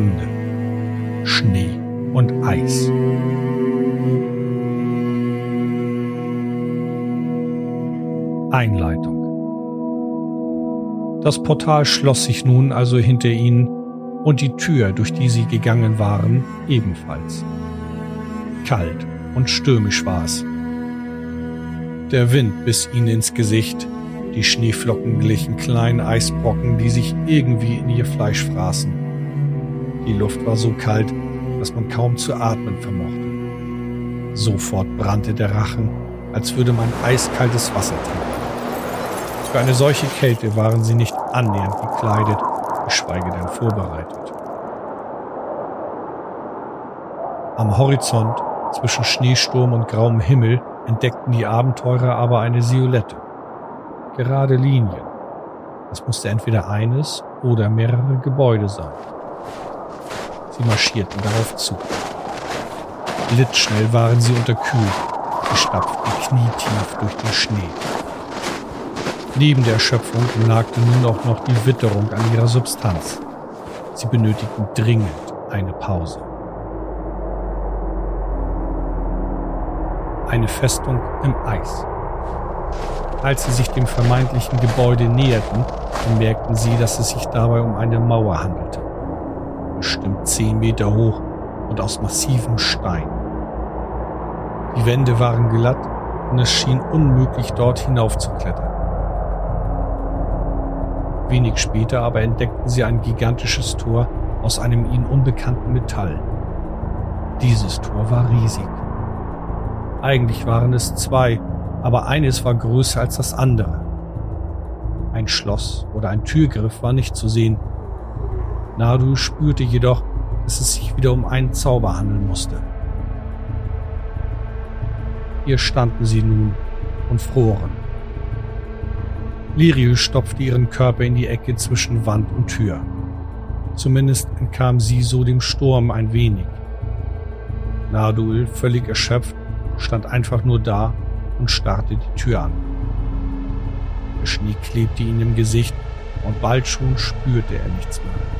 Lande. Schnee und Eis. Einleitung Das Portal schloss sich nun also hinter ihnen und die Tür, durch die sie gegangen waren, ebenfalls. Kalt und stürmisch war es. Der Wind biss ihnen ins Gesicht, die Schneeflocken glichen kleinen Eisbrocken, die sich irgendwie in ihr Fleisch fraßen. Die Luft war so kalt, dass man kaum zu atmen vermochte. Sofort brannte der Rachen, als würde man eiskaltes Wasser trinken. Für eine solche Kälte waren sie nicht annähernd gekleidet, geschweige denn vorbereitet. Am Horizont, zwischen Schneesturm und grauem Himmel, entdeckten die Abenteurer aber eine Silhouette. Gerade Linien. Es musste entweder eines oder mehrere Gebäude sein. Sie marschierten darauf zu. Blitzschnell waren sie unterkühlt, stapften knietief durch den Schnee. Neben der Erschöpfung nagte nun auch noch die Witterung an ihrer Substanz. Sie benötigten dringend eine Pause. Eine Festung im Eis. Als sie sich dem vermeintlichen Gebäude näherten, bemerkten sie, dass es sich dabei um eine Mauer handelte. Bestimmt zehn Meter hoch und aus massivem Stein. Die Wände waren glatt und es schien unmöglich, dort hinaufzuklettern. Wenig später aber entdeckten sie ein gigantisches Tor aus einem ihnen unbekannten Metall. Dieses Tor war riesig. Eigentlich waren es zwei, aber eines war größer als das andere. Ein Schloss oder ein Türgriff war nicht zu sehen. Nadu spürte jedoch, dass es sich wieder um einen Zauber handeln musste. Hier standen sie nun und froren. Lirius stopfte ihren Körper in die Ecke zwischen Wand und Tür. Zumindest entkam sie so dem Sturm ein wenig. Nadul, völlig erschöpft, stand einfach nur da und starrte die Tür an. Der Schnee klebte ihm im Gesicht und bald schon spürte er nichts mehr.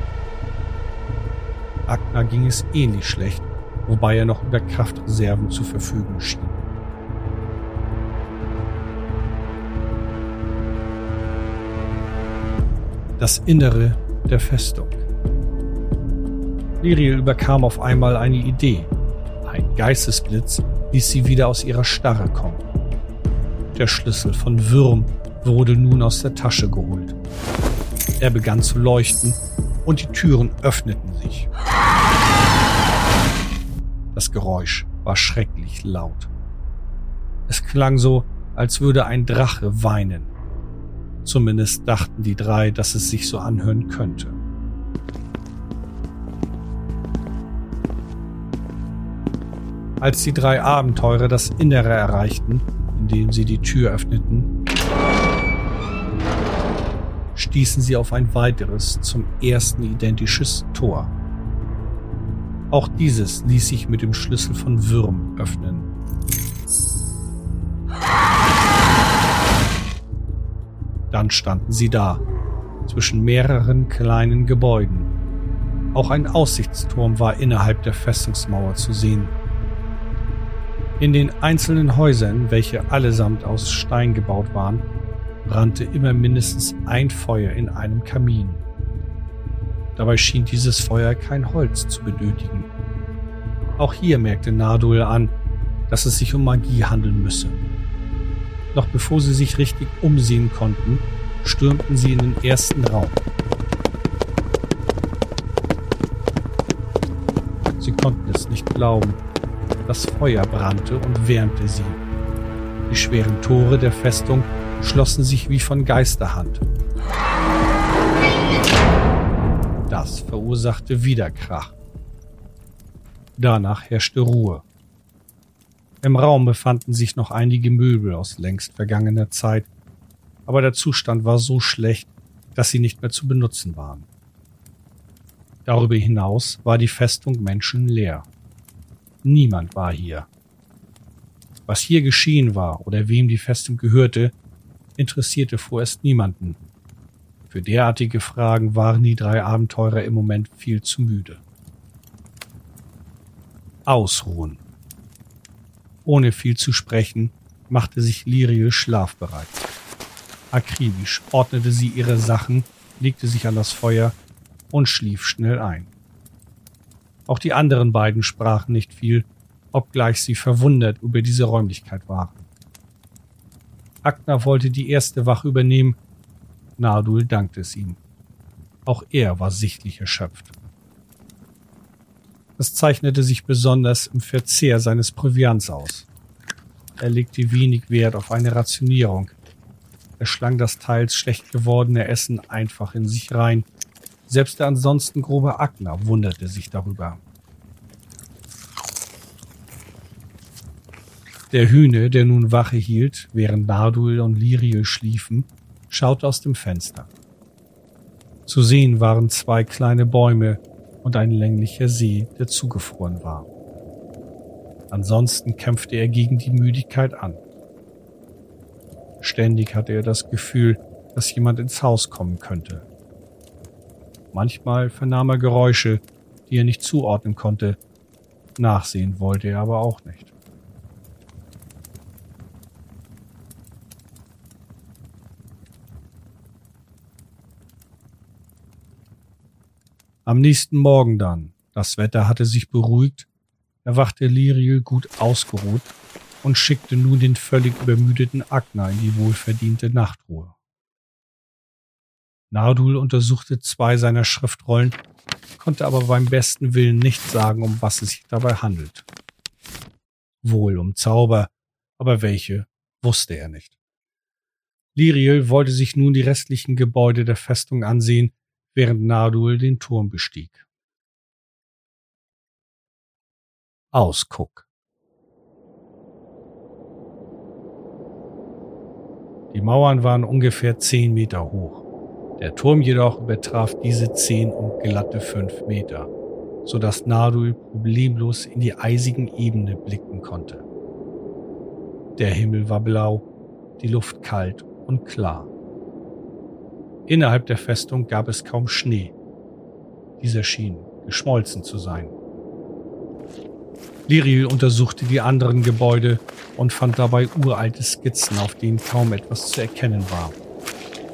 Agner ging es ähnlich schlecht, wobei er noch über Kraftreserven zu verfügen schien. das Innere der Festung. Liriel überkam auf einmal eine Idee. Ein Geistesblitz ließ sie wieder aus ihrer Starre kommen. Der Schlüssel von Würm wurde nun aus der Tasche geholt. Er begann zu leuchten und die Türen öffneten sich. Das Geräusch war schrecklich laut. Es klang so, als würde ein Drache weinen. Zumindest dachten die drei, dass es sich so anhören könnte. Als die drei Abenteurer das Innere erreichten, indem sie die Tür öffneten, stießen sie auf ein weiteres, zum ersten identisches Tor. Auch dieses ließ sich mit dem Schlüssel von Würm öffnen. Dann standen sie da, zwischen mehreren kleinen Gebäuden. Auch ein Aussichtsturm war innerhalb der Festungsmauer zu sehen. In den einzelnen Häusern, welche allesamt aus Stein gebaut waren, brannte immer mindestens ein Feuer in einem Kamin. Dabei schien dieses Feuer kein Holz zu benötigen. Auch hier merkte Nardul an, dass es sich um Magie handeln müsse. Noch bevor sie sich richtig umsehen konnten, stürmten sie in den ersten Raum. Sie konnten es nicht glauben. Das Feuer brannte und wärmte sie. Die schweren Tore der Festung schlossen sich wie von Geisterhand. Das verursachte wieder Krach. Danach herrschte Ruhe. Im Raum befanden sich noch einige Möbel aus längst vergangener Zeit, aber der Zustand war so schlecht, dass sie nicht mehr zu benutzen waren. Darüber hinaus war die Festung menschenleer. Niemand war hier. Was hier geschehen war oder wem die Festung gehörte, interessierte vorerst niemanden. Für derartige Fragen waren die drei Abenteurer im Moment viel zu müde. Ausruhen. Ohne viel zu sprechen, machte sich Liriel schlafbereit. Akribisch ordnete sie ihre Sachen, legte sich an das Feuer und schlief schnell ein. Auch die anderen beiden sprachen nicht viel, obgleich sie verwundert über diese Räumlichkeit waren. Agner wollte die erste Wache übernehmen, Nardul dankte es ihm. Auch er war sichtlich erschöpft. Es zeichnete sich besonders im Verzehr seines Proviants aus. Er legte wenig Wert auf eine Rationierung. Er schlang das teils schlecht gewordene Essen einfach in sich rein, selbst der ansonsten grobe Agner wunderte sich darüber. Der Hühne, der nun Wache hielt, während Nardul und Liriel schliefen, schaute aus dem Fenster. Zu sehen waren zwei kleine Bäume und ein länglicher See, der zugefroren war. Ansonsten kämpfte er gegen die Müdigkeit an. Ständig hatte er das Gefühl, dass jemand ins Haus kommen könnte. Manchmal vernahm er Geräusche, die er nicht zuordnen konnte. Nachsehen wollte er aber auch nicht. Am nächsten Morgen dann, das Wetter hatte sich beruhigt, erwachte Liriel gut ausgeruht und schickte nun den völlig übermüdeten Agner in die wohlverdiente Nachtruhe. Nardul untersuchte zwei seiner Schriftrollen, konnte aber beim besten Willen nicht sagen, um was es sich dabei handelt. Wohl um Zauber, aber welche wusste er nicht. Liriel wollte sich nun die restlichen Gebäude der Festung ansehen, während Nardul den Turm bestieg. Ausguck Die Mauern waren ungefähr zehn Meter hoch. Der Turm jedoch übertraf diese zehn um glatte fünf Meter, so dass Nardul problemlos in die eisigen Ebene blicken konnte. Der Himmel war blau, die Luft kalt und klar. Innerhalb der Festung gab es kaum Schnee. Dieser schien geschmolzen zu sein. Liriel untersuchte die anderen Gebäude und fand dabei uralte Skizzen, auf denen kaum etwas zu erkennen war.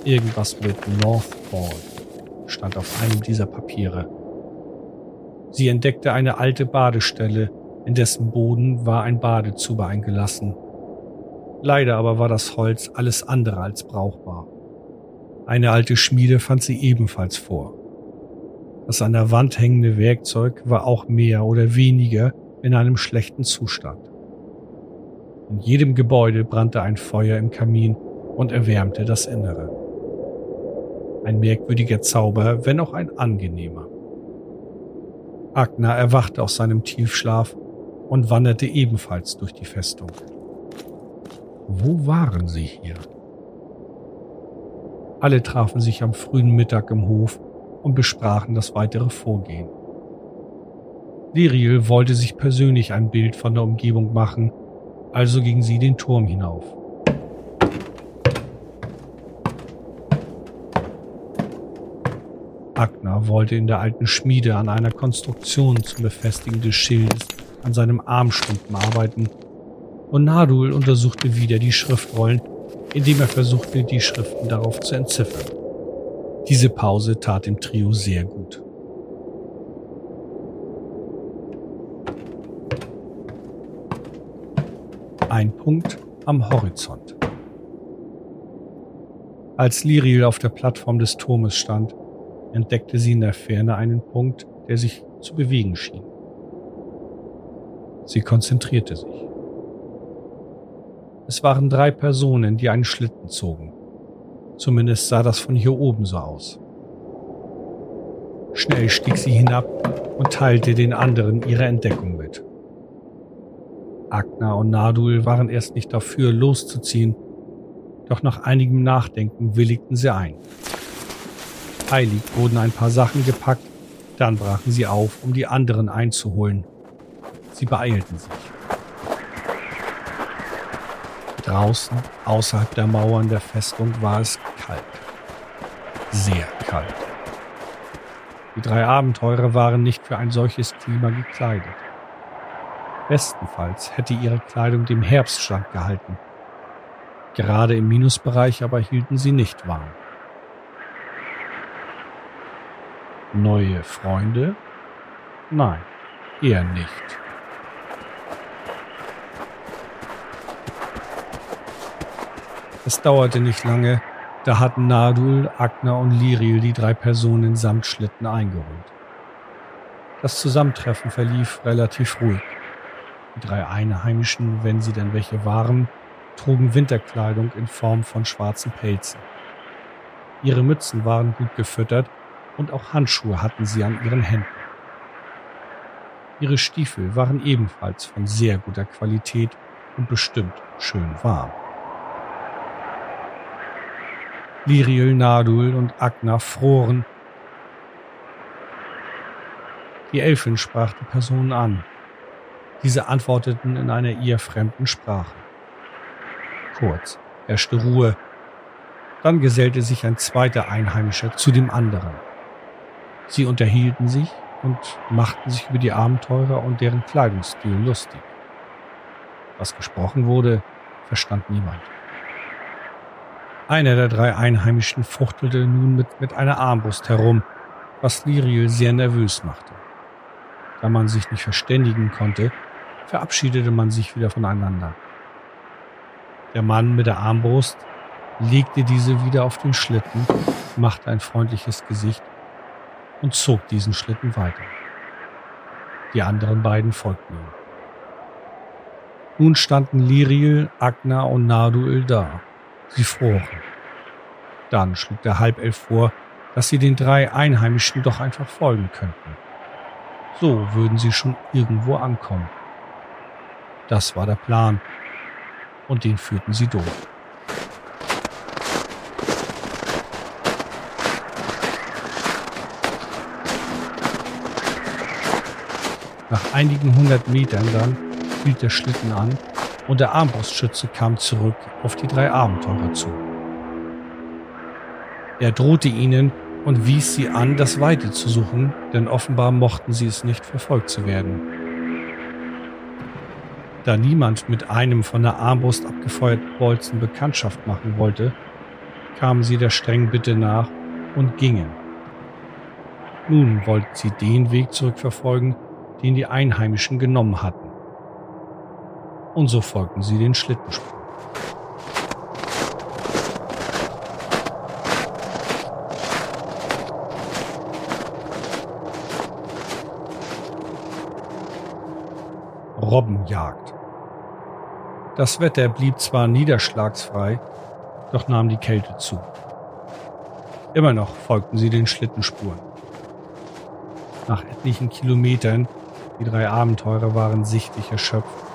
Irgendwas mit Northfall stand auf einem dieser Papiere. Sie entdeckte eine alte Badestelle, in dessen Boden war ein Badezuber eingelassen. Leider aber war das Holz alles andere als brauchbar. Eine alte Schmiede fand sie ebenfalls vor. Das an der Wand hängende Werkzeug war auch mehr oder weniger in einem schlechten Zustand. In jedem Gebäude brannte ein Feuer im Kamin und erwärmte das Innere. Ein merkwürdiger Zauber, wenn auch ein angenehmer. Agner erwachte aus seinem Tiefschlaf und wanderte ebenfalls durch die Festung. Wo waren sie hier? Alle trafen sich am frühen Mittag im Hof und besprachen das weitere Vorgehen. Liriel wollte sich persönlich ein Bild von der Umgebung machen, also ging sie den Turm hinauf. Agner wollte in der alten Schmiede an einer Konstruktion zum Befestigen des Schildes an seinem Armstumpen arbeiten und Nadul untersuchte wieder die Schriftrollen, indem er versuchte, die Schriften darauf zu entziffern. Diese Pause tat dem Trio sehr gut. Ein Punkt am Horizont. Als Liriel auf der Plattform des Turmes stand, entdeckte sie in der Ferne einen Punkt, der sich zu bewegen schien. Sie konzentrierte sich. Es waren drei Personen, die einen Schlitten zogen. Zumindest sah das von hier oben so aus. Schnell stieg sie hinab und teilte den anderen ihre Entdeckung mit. Agna und Nadul waren erst nicht dafür, loszuziehen, doch nach einigem Nachdenken willigten sie ein. Eilig wurden ein paar Sachen gepackt, dann brachen sie auf, um die anderen einzuholen. Sie beeilten sich. Draußen, außerhalb der Mauern der Festung, war es kalt. sehr kalt. Die drei Abenteurer waren nicht für ein solches Klima gekleidet. Bestenfalls hätte ihre Kleidung dem Herbst standgehalten. Gerade im Minusbereich aber hielten sie nicht warm. Neue Freunde? Nein, eher nicht. Es dauerte nicht lange, da hatten Nadul, Agner und Liriel die drei Personen samt Schlitten eingeholt. Das Zusammentreffen verlief relativ ruhig. Die drei Einheimischen, wenn sie denn welche waren, trugen Winterkleidung in Form von schwarzen Pelzen. Ihre Mützen waren gut gefüttert und auch Handschuhe hatten sie an ihren Händen. Ihre Stiefel waren ebenfalls von sehr guter Qualität und bestimmt schön warm. Liriel, Nadul und Agna froren. Die Elfin sprach die Personen an. Diese antworteten in einer ihr fremden Sprache. Kurz herrschte Ruhe. Dann gesellte sich ein zweiter Einheimischer zu dem anderen. Sie unterhielten sich und machten sich über die Abenteurer und deren Kleidungsstil lustig. Was gesprochen wurde, verstand niemand. Einer der drei Einheimischen fuchtelte nun mit, mit einer Armbrust herum, was Liriel sehr nervös machte. Da man sich nicht verständigen konnte, verabschiedete man sich wieder voneinander. Der Mann mit der Armbrust legte diese wieder auf den Schlitten, machte ein freundliches Gesicht und zog diesen Schlitten weiter. Die anderen beiden folgten ihm. Nun standen Liriel, Agna und Naduil da. Sie froren. Dann schlug der Halbelf vor, dass sie den drei Einheimischen doch einfach folgen könnten. So würden sie schon irgendwo ankommen. Das war der Plan. Und den führten sie durch. Nach einigen hundert Metern dann hielt der Schlitten an und der Armbrustschütze kam zurück auf die drei Abenteurer zu. Er drohte ihnen und wies sie an, das Weite zu suchen, denn offenbar mochten sie es nicht, verfolgt zu werden. Da niemand mit einem von der Armbrust abgefeuerten Bolzen Bekanntschaft machen wollte, kamen sie der strengen Bitte nach und gingen. Nun wollten sie den Weg zurückverfolgen, den die Einheimischen genommen hatten und so folgten sie den Schlittenspuren. Robbenjagd. Das Wetter blieb zwar niederschlagsfrei, doch nahm die Kälte zu. Immer noch folgten sie den Schlittenspuren. Nach etlichen Kilometern, die drei Abenteurer waren sichtlich erschöpft,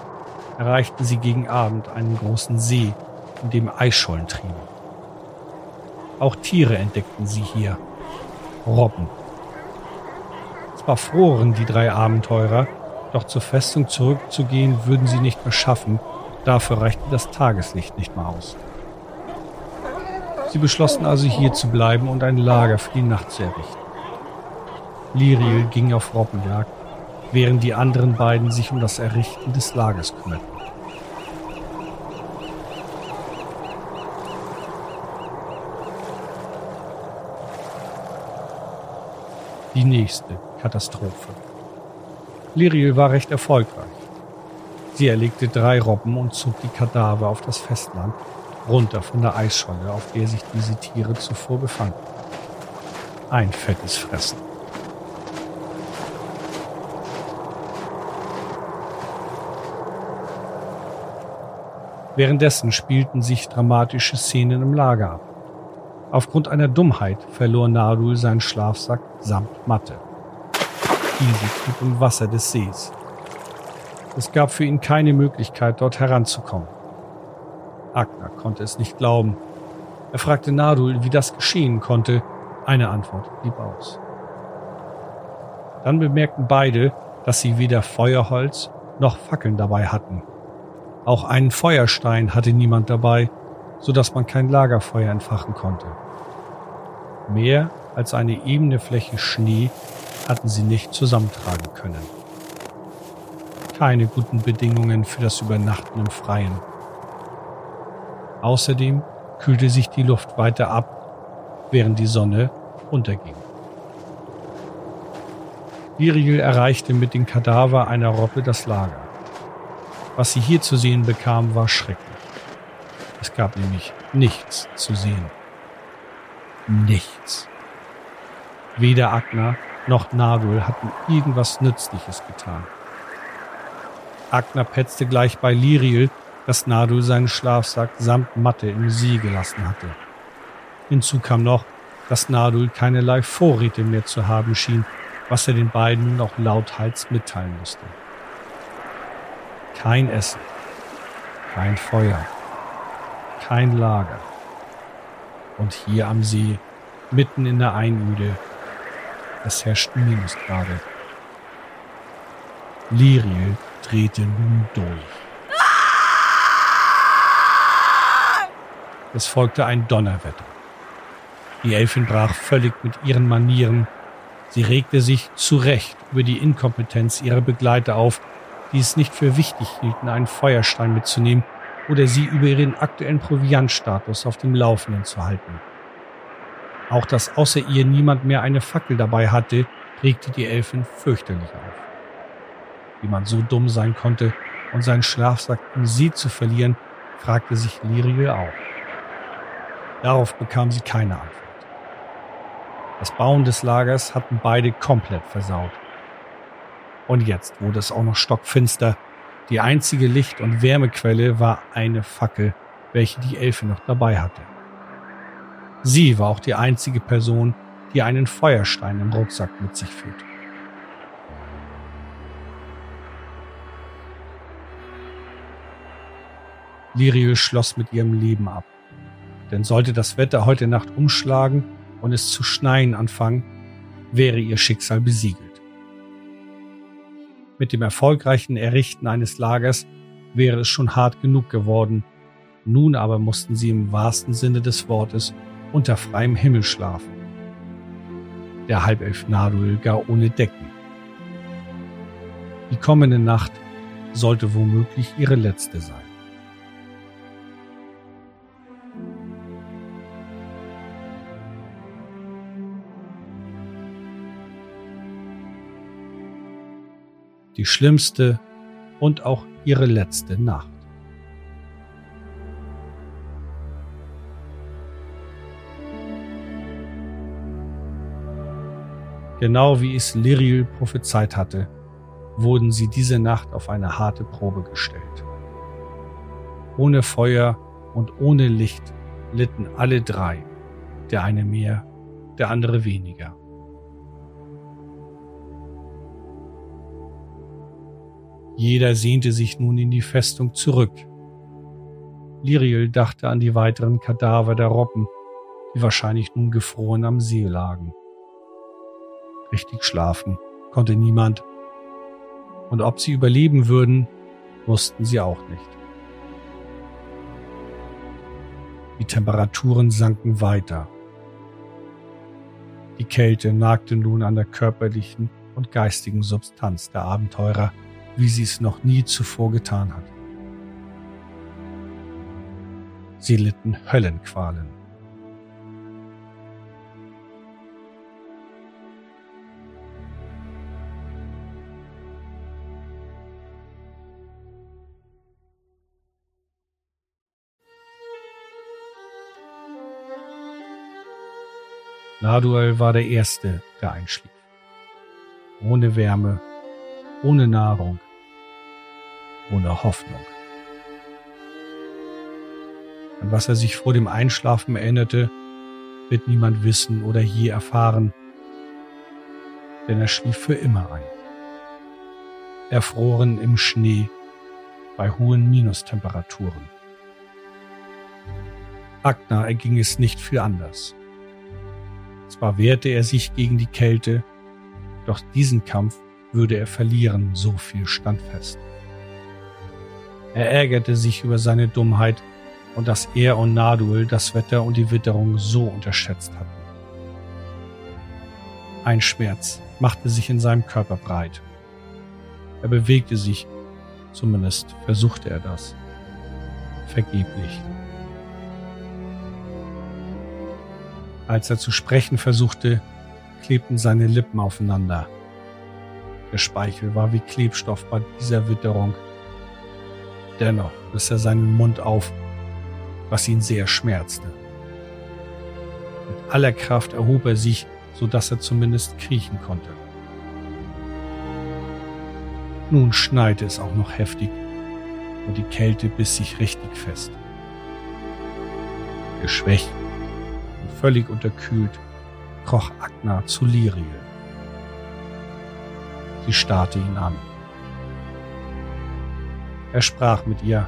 erreichten sie gegen Abend einen großen See, in dem Eisschollen trieben. Auch Tiere entdeckten sie hier. Robben. Zwar froren die drei Abenteurer, doch zur Festung zurückzugehen würden sie nicht mehr schaffen, dafür reichte das Tageslicht nicht mehr aus. Sie beschlossen also hier zu bleiben und ein Lager für die Nacht zu errichten. Liriel ging auf Robbenjagd, während die anderen beiden sich um das Errichten des Lagers kümmerten. Die nächste Katastrophe. Liriel war recht erfolgreich. Sie erlegte drei Robben und zog die Kadaver auf das Festland, runter von der Eisscholle, auf der sich diese Tiere zuvor befanden. Ein fettes Fressen. Währenddessen spielten sich dramatische Szenen im Lager ab. Aufgrund einer Dummheit verlor Narul seinen Schlafsack samt Matte. Diese trieb im Wasser des Sees. Es gab für ihn keine Möglichkeit, dort heranzukommen. Agner konnte es nicht glauben. Er fragte Nadul, wie das geschehen konnte. Eine Antwort blieb aus. Dann bemerkten beide, dass sie weder Feuerholz noch Fackeln dabei hatten. Auch einen Feuerstein hatte niemand dabei, so dass man kein Lagerfeuer entfachen konnte. Mehr als eine ebene Fläche Schnee hatten sie nicht zusammentragen können. Keine guten Bedingungen für das Übernachten im Freien. Außerdem kühlte sich die Luft weiter ab, während die Sonne unterging. Viriel erreichte mit dem Kadaver einer Robbe das Lager. Was sie hier zu sehen bekam, war schrecklich. Es gab nämlich nichts zu sehen. Nichts. Weder Agner noch Nadul hatten irgendwas Nützliches getan. Agner petzte gleich bei Liriel, dass Nadul seinen Schlafsack samt Matte im See gelassen hatte. Hinzu kam noch, dass Nadul keinerlei Vorräte mehr zu haben schien, was er den beiden noch lauthals mitteilen musste. Kein Essen, kein Feuer, kein Lager. Und hier am See, mitten in der Einöde, es herrschten Minusgrade. Liriel drehte nun durch. Es folgte ein Donnerwetter. Die Elfin brach völlig mit ihren Manieren. Sie regte sich zu Recht über die Inkompetenz ihrer Begleiter auf, die es nicht für wichtig hielten, einen Feuerstein mitzunehmen oder sie über ihren aktuellen Proviantstatus auf dem Laufenden zu halten. Auch dass außer ihr niemand mehr eine Fackel dabei hatte, regte die Elfin fürchterlich auf. Wie man so dumm sein konnte und seinen Schlafsack im See zu verlieren, fragte sich Liriel auch. Darauf bekam sie keine Antwort. Das Bauen des Lagers hatten beide komplett versaut. Und jetzt wurde es auch noch stockfinster. Die einzige Licht- und Wärmequelle war eine Fackel, welche die Elfe noch dabei hatte. Sie war auch die einzige Person, die einen Feuerstein im Rucksack mit sich führte. Liriel schloss mit ihrem Leben ab. Denn sollte das Wetter heute Nacht umschlagen und es zu schneien anfangen, wäre ihr Schicksal besiegelt. Mit dem erfolgreichen Errichten eines Lagers wäre es schon hart genug geworden, nun aber mussten sie im wahrsten Sinne des Wortes unter freiem Himmel schlafen. Der Halbelf Nadul gar ohne Decken. Die kommende Nacht sollte womöglich ihre letzte sein. die schlimmste und auch ihre letzte Nacht. Genau wie es Liriel prophezeit hatte, wurden sie diese Nacht auf eine harte Probe gestellt. Ohne Feuer und ohne Licht litten alle drei, der eine mehr, der andere weniger. Jeder sehnte sich nun in die Festung zurück. Liriel dachte an die weiteren Kadaver der Robben, die wahrscheinlich nun gefroren am See lagen. Richtig schlafen konnte niemand. Und ob sie überleben würden, wussten sie auch nicht. Die Temperaturen sanken weiter. Die Kälte nagte nun an der körperlichen und geistigen Substanz der Abenteurer wie sie es noch nie zuvor getan hat. Sie litten Höllenqualen. Naduel war der Erste, der einschlief. Ohne Wärme, ohne Nahrung, ohne Hoffnung. An was er sich vor dem Einschlafen erinnerte, wird niemand wissen oder je erfahren, denn er schlief für immer ein. Erfroren im Schnee bei hohen Minustemperaturen. Agna erging es nicht viel anders. Zwar wehrte er sich gegen die Kälte, doch diesen Kampf würde er verlieren, so viel stand fest. Er ärgerte sich über seine Dummheit und dass er und Nadul das Wetter und die Witterung so unterschätzt hatten. Ein Schmerz machte sich in seinem Körper breit. Er bewegte sich, zumindest versuchte er das. Vergeblich. Als er zu sprechen versuchte, klebten seine Lippen aufeinander. Der Speichel war wie Klebstoff bei dieser Witterung. Dennoch riss er seinen Mund auf, was ihn sehr schmerzte. Mit aller Kraft erhob er sich, so dass er zumindest kriechen konnte. Nun schneite es auch noch heftig und die Kälte biss sich richtig fest. Geschwächt völlig unterkühlt kroch Agna zu Liriel. Sie starrte ihn an. Er sprach mit ihr,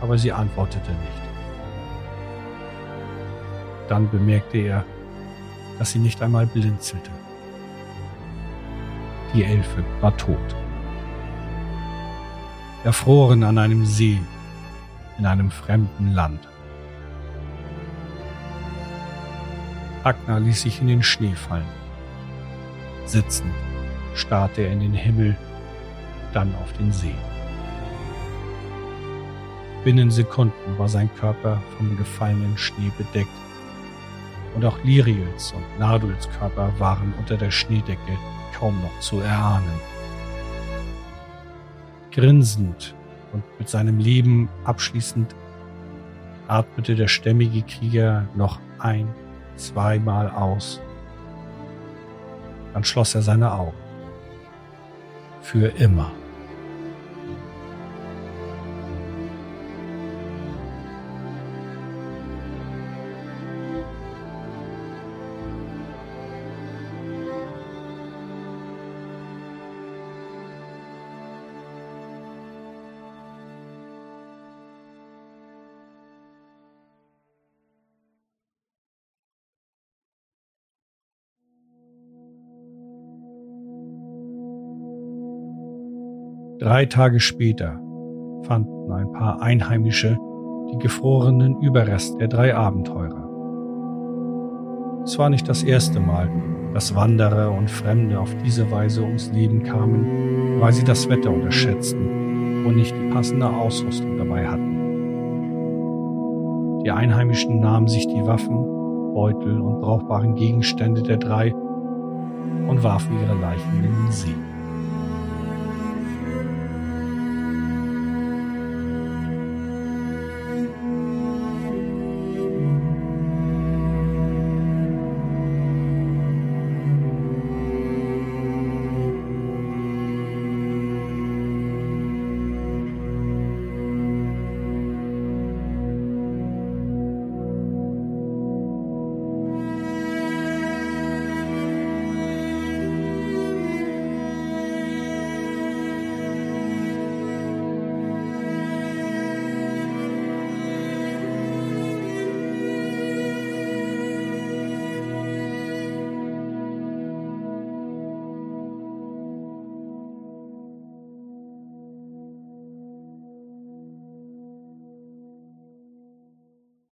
aber sie antwortete nicht. Dann bemerkte er, dass sie nicht einmal blinzelte. Die Elfe war tot. Erfroren an einem See in einem fremden Land. Agner ließ sich in den Schnee fallen. Sitzend starrte er in den Himmel, dann auf den See. Binnen Sekunden war sein Körper vom gefallenen Schnee bedeckt und auch Liriels und Narduls Körper waren unter der Schneedecke kaum noch zu erahnen. Grinsend und mit seinem Leben abschließend atmete der stämmige Krieger noch ein, zweimal aus. Dann schloss er seine Augen für immer. Drei Tage später fanden ein paar Einheimische die gefrorenen Überreste der drei Abenteurer. Es war nicht das erste Mal, dass Wanderer und Fremde auf diese Weise ums Leben kamen, weil sie das Wetter unterschätzten und nicht die passende Ausrüstung dabei hatten. Die Einheimischen nahmen sich die Waffen, Beutel und brauchbaren Gegenstände der drei und warfen ihre Leichen in den See.